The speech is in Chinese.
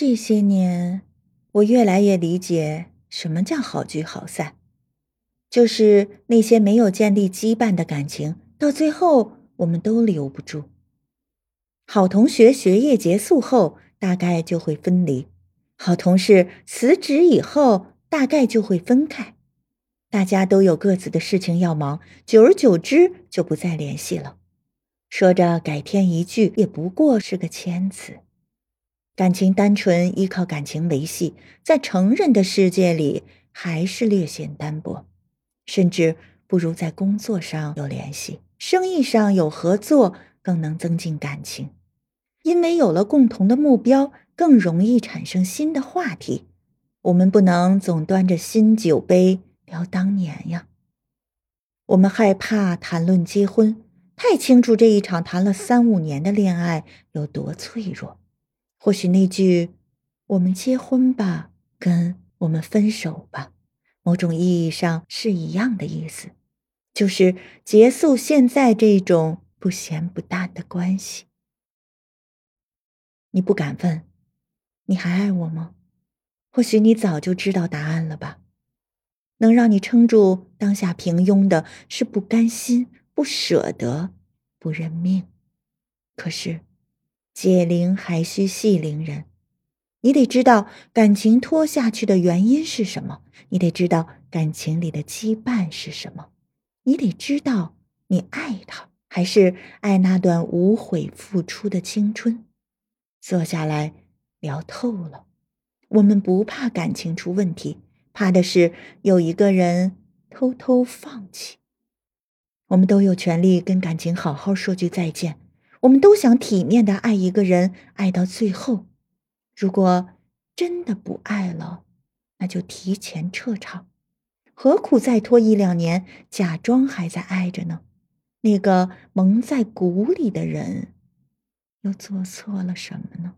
这些年，我越来越理解什么叫好聚好散，就是那些没有建立羁绊的感情，到最后我们都留不住。好同学学业结束后，大概就会分离；好同事辞职以后，大概就会分开。大家都有各自的事情要忙，久而久之就不再联系了。说着改天一聚，也不过是个谦词。感情单纯，依靠感情维系，在成人的世界里还是略显单薄，甚至不如在工作上有联系、生意上有合作更能增进感情。因为有了共同的目标，更容易产生新的话题。我们不能总端着新酒杯聊当年呀。我们害怕谈论结婚，太清楚这一场谈了三五年的恋爱有多脆弱。或许那句“我们结婚吧”跟“我们分手吧”，某种意义上是一样的意思，就是结束现在这种不咸不淡的关系。你不敢问，你还爱我吗？或许你早就知道答案了吧。能让你撑住当下平庸的，是不甘心、不舍得、不认命。可是。解铃还需系铃人，你得知道感情拖下去的原因是什么，你得知道感情里的羁绊是什么，你得知道你爱他还是爱那段无悔付出的青春。坐下来聊透了，我们不怕感情出问题，怕的是有一个人偷偷放弃。我们都有权利跟感情好好说句再见。我们都想体面的爱一个人，爱到最后。如果真的不爱了，那就提前撤场，何苦再拖一两年，假装还在爱着呢？那个蒙在鼓里的人，又做错了什么呢？